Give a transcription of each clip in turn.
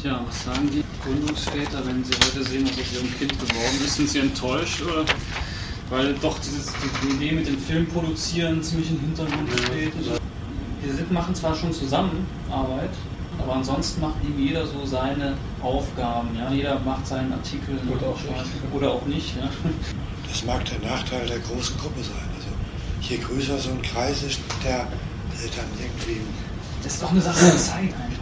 Tja, was sagen die Gründungsväter, wenn sie heute sehen, was aus ihrem Kind geworden ist? Sind sie enttäuscht oder? Weil doch dieses, die Idee mit dem Film produzieren ziemlich im Hintergrund steht. Wir machen zwar schon zusammen Arbeit, aber ansonsten macht eben jeder so seine Aufgaben. Ja? Jeder macht seinen Artikel oder auch nicht. Oder auch nicht ja? Das mag der Nachteil der großen Gruppe sein. Also je größer so ein Kreis ist, der, dann irgendwie. Das ist doch eine Sache der Zeit einfach.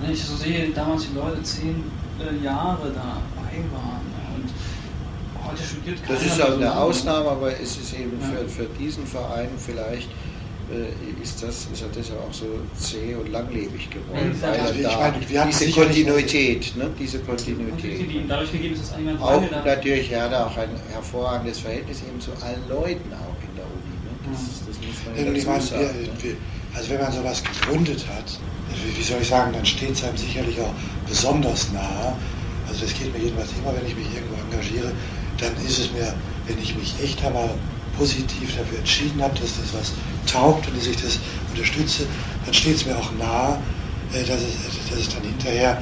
Wenn ich so sehe, damals die Leute zehn äh, Jahre dabei waren und heute studiert Das ist auch eine Ausnahme, aber es ist eben ja. für, für diesen Verein vielleicht äh, ist das ist ja deshalb auch so zäh und langlebig geworden. Ja, weil da meine, diese Kontinuität, ne, diese Kontinuität. Die dadurch gegeben ist, dass eigentlich auch natürlich, er hatte auch ein hervorragendes Verhältnis eben zu allen Leuten auch in der Uni. Ne? Das, das muss man ja dazu meine, sagen. Wir, ne? Also wenn man sowas gegründet hat, wie soll ich sagen, dann steht es einem sicherlich auch besonders nahe. Also das geht mir jedenfalls immer, wenn ich mich irgendwo engagiere, dann ist es mir, wenn ich mich echt einmal positiv dafür entschieden habe, dass das was taugt und dass ich das unterstütze, dann steht es mir auch nahe, äh, dass es, dass es dann hinterher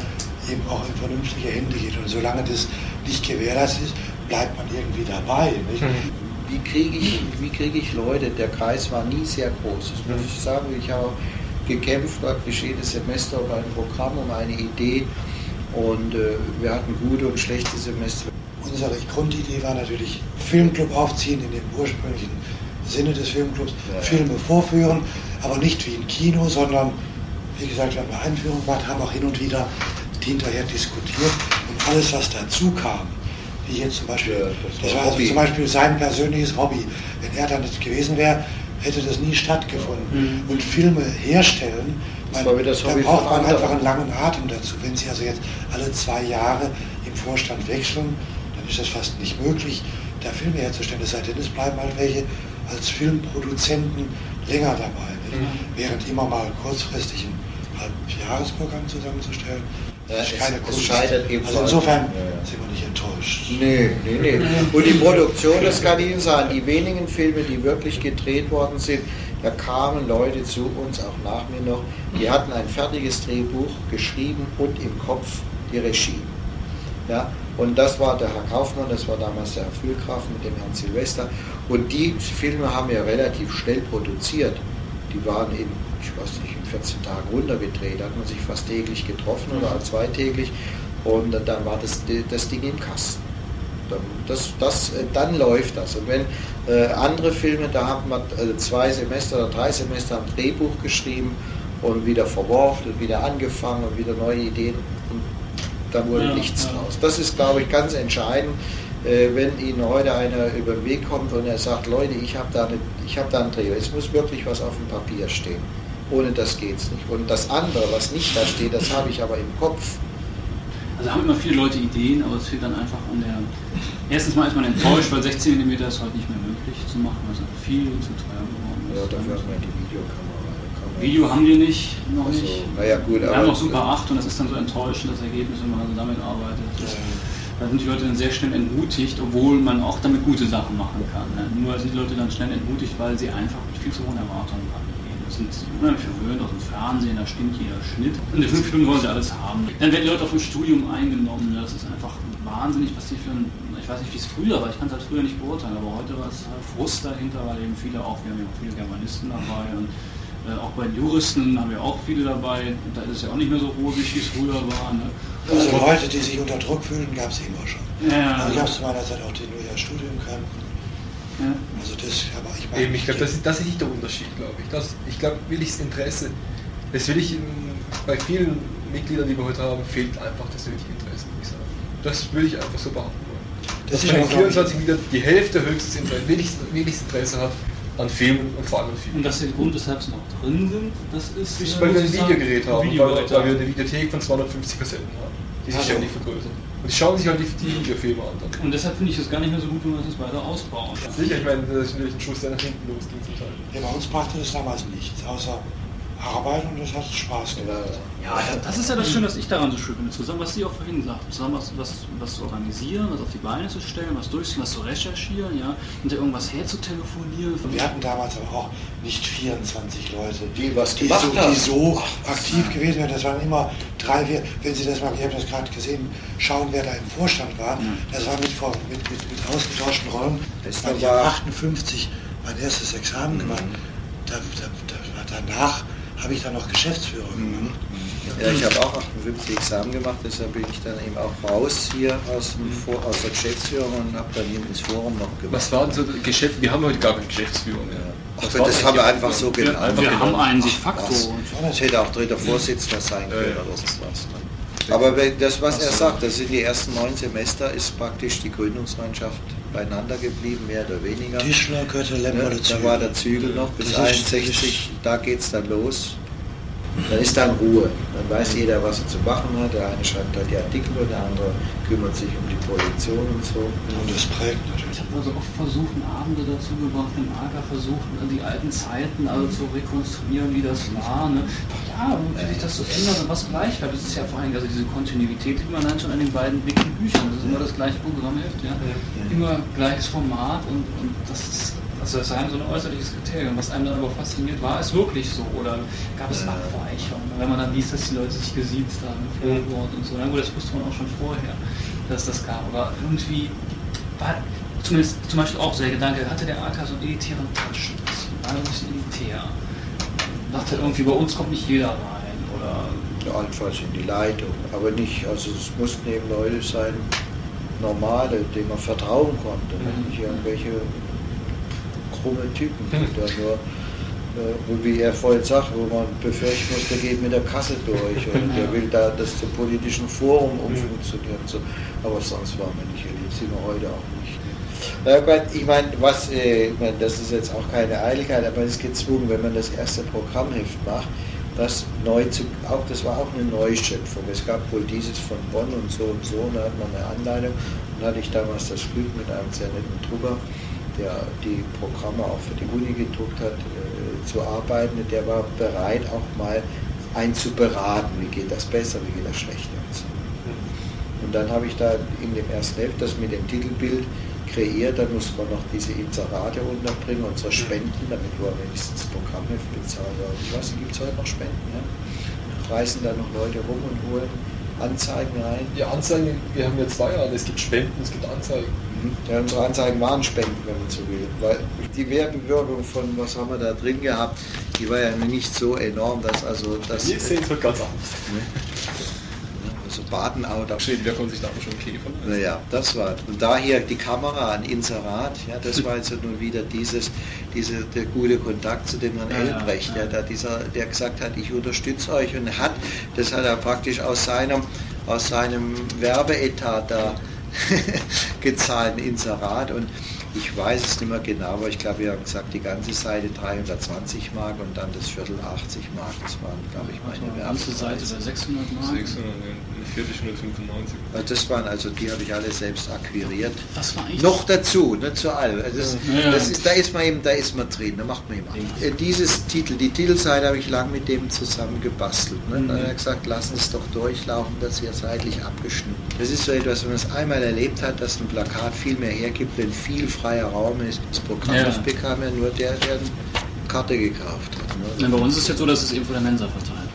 eben auch in vernünftige Hände geht. Und solange das nicht gewährleistet ist, bleibt man irgendwie dabei. Nicht? Mhm. Wie kriege ich, krieg ich Leute? Der Kreis war nie sehr groß. Das muss ich sagen. Ich habe gekämpft praktisch jedes Semester um ein Programm, um eine Idee. Und äh, wir hatten gute und schlechte Semester. Unsere Grundidee war natürlich Filmclub aufziehen in dem ursprünglichen Sinne des Filmclubs, ja. Filme vorführen, aber nicht wie im Kino, sondern wie gesagt, wir haben eine Einführung gemacht, haben auch hin und wieder hinterher diskutiert und alles, was dazu kam, wie jetzt zum Beispiel, ja, das, das, war also zum Beispiel sein persönliches Hobby. Wenn er da nicht gewesen wäre, hätte das nie stattgefunden. Mhm. Und Filme herstellen, man, da braucht man einfach einen langen Atem dazu. Wenn Sie also jetzt alle zwei Jahre im Vorstand wechseln, dann ist das fast nicht möglich, da Filme herzustellen. Es sei denn, es bleiben halt welche als Filmproduzenten länger dabei. Mhm. Während immer mal kurzfristig ein Halbjahresprogramm zusammenzustellen, keine es, es scheitert eben Also insofern ja. sind wir nicht enttäuscht. Nee, nee, nee. Und die Produktion, das kann ich Ihnen sagen, die wenigen Filme, die wirklich gedreht worden sind, da kamen Leute zu uns, auch nach mir noch, die hatten ein fertiges Drehbuch geschrieben und im Kopf die Regie. Ja, und das war der Herr Kaufmann, das war damals der Herr Fühlkraft mit dem Herrn Silvester. Und die Filme haben wir relativ schnell produziert. Die waren in, ich weiß nicht, in 14 Tagen runtergedreht. Da hat man sich fast täglich getroffen oder zweitäglich. Und dann war das, das Ding im Kasten. Das, das, dann läuft das. Und wenn äh, andere Filme, da haben wir äh, zwei Semester oder drei Semester ein Drehbuch geschrieben und wieder verworfen und wieder angefangen und wieder neue Ideen. Und da wurde ja, nichts ja. draus. Das ist, glaube ich, ganz entscheidend. Äh, wenn Ihnen heute einer über den Weg kommt und er sagt, Leute, ich habe da, hab da einen Dreh, es muss wirklich was auf dem Papier stehen. Ohne das geht es nicht. Und das andere, was nicht da steht, das habe ich aber im Kopf. Also haben immer viele Leute Ideen, aber es fehlt dann einfach an der. Erstens mal ist man enttäuscht, weil 16 mm ist heute nicht mehr möglich zu machen, weil es einfach viel zu teuer geworden ist. Ja, dafür hat man die Videokamera. Video haben wir nicht, noch also, nicht. Ja, gut, wir haben noch Super 8 und das ist dann so enttäuschend, das Ergebnis, wenn man also damit arbeitet. Da sind die Leute dann sehr schnell entmutigt, obwohl man auch damit gute Sachen machen kann. Ne? Nur sind die Leute dann schnell entmutigt, weil sie einfach mit viel zu hohen Erwartungen rangehen. Das sind unheimlich verwöhnt aus dem Fernsehen, da stimmt jeder Schnitt. Und in fünf Stunden wollen sie alles haben. Dann werden die Leute auf dem Studium eingenommen. Das ist einfach wahnsinnig, was die für ein, ich weiß nicht, wie es früher war, ich kann es halt früher nicht beurteilen, aber heute war es Frust dahinter, weil eben viele auch, wir haben ja auch viele Germanisten dabei und äh, auch bei den Juristen haben wir auch viele dabei. Da ist es ja auch nicht mehr so rosig, wie es früher war. Ne? Also Leute, die sich unter Druck fühlen, gab es immer schon. Ja, also ich habe zu meiner Zeit auch die New York Studium kannten. Ja. Also das, aber ich meine. Eben, ich glaube, das, ist, das ist nicht der Unterschied, glaube ich. Das, ich glaube, williges Interesse, das will ich bei vielen Mitgliedern, die wir heute haben, fehlt einfach das nötige Interesse, würde ich sagen. Das würde ich einfach so behaupten wollen. Das Dass in 24 wieder die Hälfte höchstes Interesse, williges Interesse hat an Filmen und vor allem an Filmen. Und dass der Grund, weshalb sie noch drin sind, das ist. ist weil wir ein Videogerät haben, Video weil, weil, wir eine Videothek von 250 Kassetten haben, die sich ständig vergrößern. Und die schauen sich halt die, die Videofilme an. Dann. Und deshalb finde ich es gar nicht mehr so gut, wenn man das weiter ausbaut. Sicher, ich meine, das ist natürlich ein Schuss, der nach hinten losging zum Teil. Ja, bei uns brachte das damals nichts, außer Arbeit und das hat Spaß gemacht. Ja, das ist ja das Schöne, was ich daran so schön finde. Zusammen, was Sie auch vorhin sagten, zusammen was, was, was zu organisieren, was auf die Beine zu stellen, was durchzuziehen, was zu recherchieren, ja, hinter irgendwas herzutelefonieren. Wir hatten damals aber auch nicht 24 Leute, Die was die, so, die so aktiv gewesen wären. Das waren immer drei, vier, wenn Sie das mal, ich habe das gerade gesehen, schauen, wer da im Vorstand war. Das war mit, mit, mit, mit ausgetauschten Rollen. Das ich war- habe 58 mein erstes Examen gemacht. Da, da, da, danach habe ich dann noch Geschäftsführer gemacht. Ja, ich habe auch 58 Examen gemacht, deshalb bin ich dann eben auch raus hier aus, dem Vor aus der Geschäftsführung und habe dann eben ins Forum noch gemacht. Was war denn so das Geschäft? Wir haben heute gar keine Geschäftsführung mehr. Ach, das eigentlich haben wir einfach so genannt. einfach wir haben einen de facto. was? Das hätte auch dritter Vorsitzender sein Ja, können ja. oder sonst was. Ne? Aber das, was er sagt, das sind die ersten neun Semester, ist praktisch die Gründungsmannschaft beieinander geblieben, mehr oder weniger. Tischler, Götte, Lemmer, Ne, da war der Zügel noch bis Das ist- 61, da geht es dann los. Dann ist dann Ruhe. Dann weiß jeder, was er zu machen hat. Der eine schreibt halt die Artikel und der andere kümmert sich um die Produktion und so. Und das prägt natürlich. Ich habe also oft versucht, Abende dazu gebracht, im Acker versucht, die alten Zeiten also zu rekonstruieren, wie das war. Ne? Ja, und wie sich das so ändert und was gleich bleibt. Das ist ja vor allem also diese Kontinuität, die man dann schon an den beiden dicken Büchern. Das ist immer das gleiche Programmheft, ja? immer gleiches Format und, und das ist also das ist so ein äußerliches Kriterium. Was einem dann aber fasziniert, war es wirklich so? Oder gab es Abweichungen? Wenn man dann liest, dass die Leute sich gesiezt haben im Vorwort und so. Na gut, das wusste man auch schon vorher, dass das gab. Aber irgendwie war zumindest zum Beispiel auch so der Gedanke, hatte der AK so einen elitären Touch war ein bisschen elitär. Dachte irgendwie, bei uns kommt nicht jeder rein. Oder Allenfalls in die Leitung. Aber nicht, also es mussten eben Leute sein, normale, denen man vertrauen konnte. Mhm. Nicht irgendwelche krumme Typen, die da nur, äh, wo, wie er vorhin sagt, wo man befürchten muss, der geht mit der Kasse durch oder der will da das zum politischen Forum umfunktionieren. und So. Aber sonst war man nicht erlebt, sind wir heute auch nicht. Ja, Gott, ich meine, was, äh, ich mein, das ist jetzt auch keine Eiligkeit, aber es ist gezwungen, wenn man das erste Programmheft macht, das neu zu, auch das war auch eine Neuschöpfung. Es gab wohl dieses von Bonn und so und so, und da hat man eine Anleitung. Und hatte ich damals das Glück mit einem sehr netten Drucker, der die Programme auch für die Uni gedruckt hat, äh, zu arbeiten. Der war bereit, auch mal einen zu beraten, wie geht das besser, wie geht das schlechter und so. Und dann habe ich da in dem ersten Heft das mit dem Titelbild kreiert, dann musste man noch diese Inserate unterbringen, unsere Spenden, damit wir wenigstens das Programmheft bezahlen. Ich weiß gibt es heute noch Spenden? Ja? Reisen da noch Leute rum und holen Anzeigen rein? Ja, Anzeigen, wir haben ja zwei Arten. Es gibt Spenden, es gibt Anzeigen. Ja, unsere Anzeigen waren Spenden, wenn man so will. Weil die Werbewirkung von, was haben wir da drin gehabt, die war ja nicht so enorm, dass also das. Wir sehen es halt ganz anders zu baden, aber da Schädenwirkung sich da schon Käfer. Naja, das war. Und daher die Kamera an Inserat, ja, das war also nur wieder dieses, diese, der gute Kontakt zu dem Herrn ja, Elbrecht, ja, ja. Der, dieser, der gesagt hat, ich unterstütze euch und hat, das hat er praktisch aus seinem, aus seinem Werbeetat da gezahlt, Inserat. Und ich weiß es nicht mehr genau, aber ich glaube, wir haben gesagt, die ganze Seite 320 Mark und dann das Viertel 80 Mark. Das waren, glaube ich, meine also Die ganze Seite bei 600 Mark? 600, ja. 4.095. Das waren also, die habe ich alle selbst akquiriert. Das war ich. Noch dazu, nicht zu all. Also das, ja. das ist, da ist man eben, da ist man drin, da macht man eben. Ja. Äh, dieses Titel, die Titelseite habe ich lang mit dem zusammen gebastelt. Ne? Mhm. Dann hat er gesagt, lassen es doch durchlaufen, das hier seitlich abgeschnitten. Das ist so etwas, wenn man es einmal erlebt hat, dass ein Plakat viel mehr hergibt, wenn viel freier Raum ist. Das Programm ja. bekam ja nur der, der eine Karte gekauft hat. Ne? bei uns ist es jetzt so, dass es eben von der Mensa verteilt.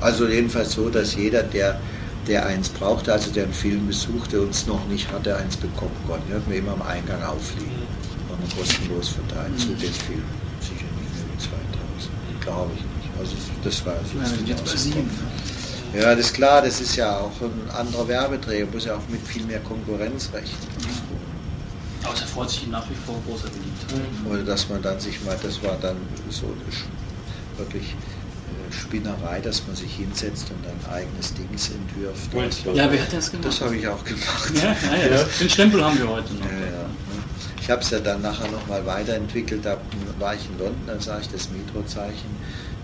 Also jedenfalls so, dass jeder, der der eins brauchte, also der einen Film besuchte und es noch nicht hatte, eins bekommen konnte. Die hatten wir immer am Eingang aufliegen. War man kostenlos verteilt zu den Filmen. Sicher nicht mehr wie 2000. Glaube ich nicht. Also das war Ja, wir sind jetzt bei sieben. Ja, das ist klar, das ist ja auch ein anderer Werbeträger, muss ja auch mit viel mehr Konkurrenzrecht. Aber es erfreut sich nach wie vor großer Beliebtheit. Oder dass man dann sich mal, das war dann so wirklich Spinnerei, dass man sich hinsetzt und ein eigenes Dings entwirft. Also, Ja, wer hat das gemacht? Das habe ich auch gemacht. Ja, ja, ja. Den Stempel haben wir heute noch. Ja, ja. Ich habe es ja dann nachher nochmal weiterentwickelt, da war ich in London, dann sah ich das Metro-Zeichen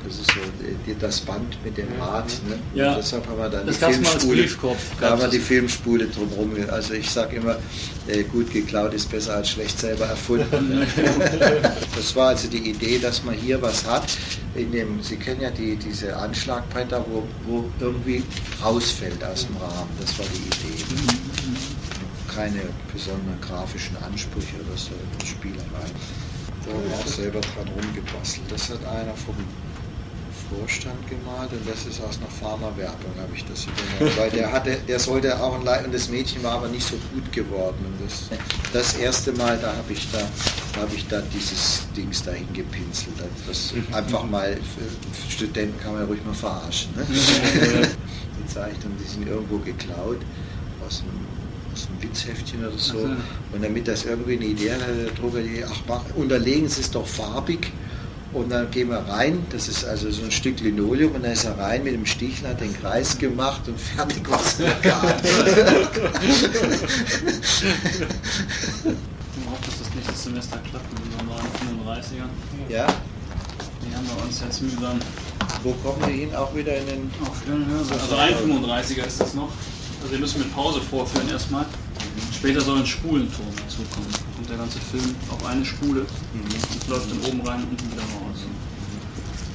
Das ist so äh, das Band mit dem Rad. Ne? Ja. Und deshalb haben wir dann Das die Filmspule. Da haben wir die. Filmspule drumherum. Also ich sage immer, äh, gut geklaut ist besser als schlecht selber erfunden. Das war also die Idee, dass man hier was hat. In dem, Sie kennen ja die, diese Anschlagbretter, wo, wo irgendwie rausfällt aus dem Rahmen. Das war die Idee. Keine besonderen grafischen Ansprüche oder so, Spielerei. Da haben wir auch selber dran rumgebastelt. Das hat einer vom Vorstand gemalt und das ist aus einer Pharma-Werbung, habe ich das übernommen. Weil der hatte, der sollte auch ein Leid und das Mädchen war aber nicht so gut geworden. Und das, das erste Mal, da habe ich da, da habe ich da dieses Dings dahin gepinselt. Also Das einfach mal Studenten kann man ja ruhig mal verarschen. Ne? Die Zeichnungen, die sind irgendwo geklaut aus einem aus Witzheftchen oder so. Und damit das irgendwie eine Idee hat, hat der Drucker die, ach mach, unterlegen Sie es doch farbig. Und dann gehen wir rein, das ist also so ein Stück Linoleum, und dann ist er rein mit dem Stichler, hat den Kreis gemacht und fertig war es Ich hoffe, dass das nächste Semester klappt mit den normalen 35ern. Ja, Die haben wir uns jetzt mühsam wo kommen wir hin? Auch wieder in den. aufstellen hören. Also ein 35er ist das noch. Also wir müssen mit Pause vorführen erstmal. Später soll ein Spulenton dazu kommen. Da kommt der ganze Film auf eine Spule und läuft dann oben rein und unten wieder raus.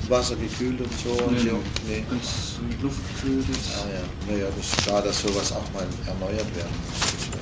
Wasser gekühlt und so. Und Nee, so. Nee. Es mit Luft gefüllt ist. Ah ja, naja, das ist klar, dass sowas auch mal erneuert werden muss.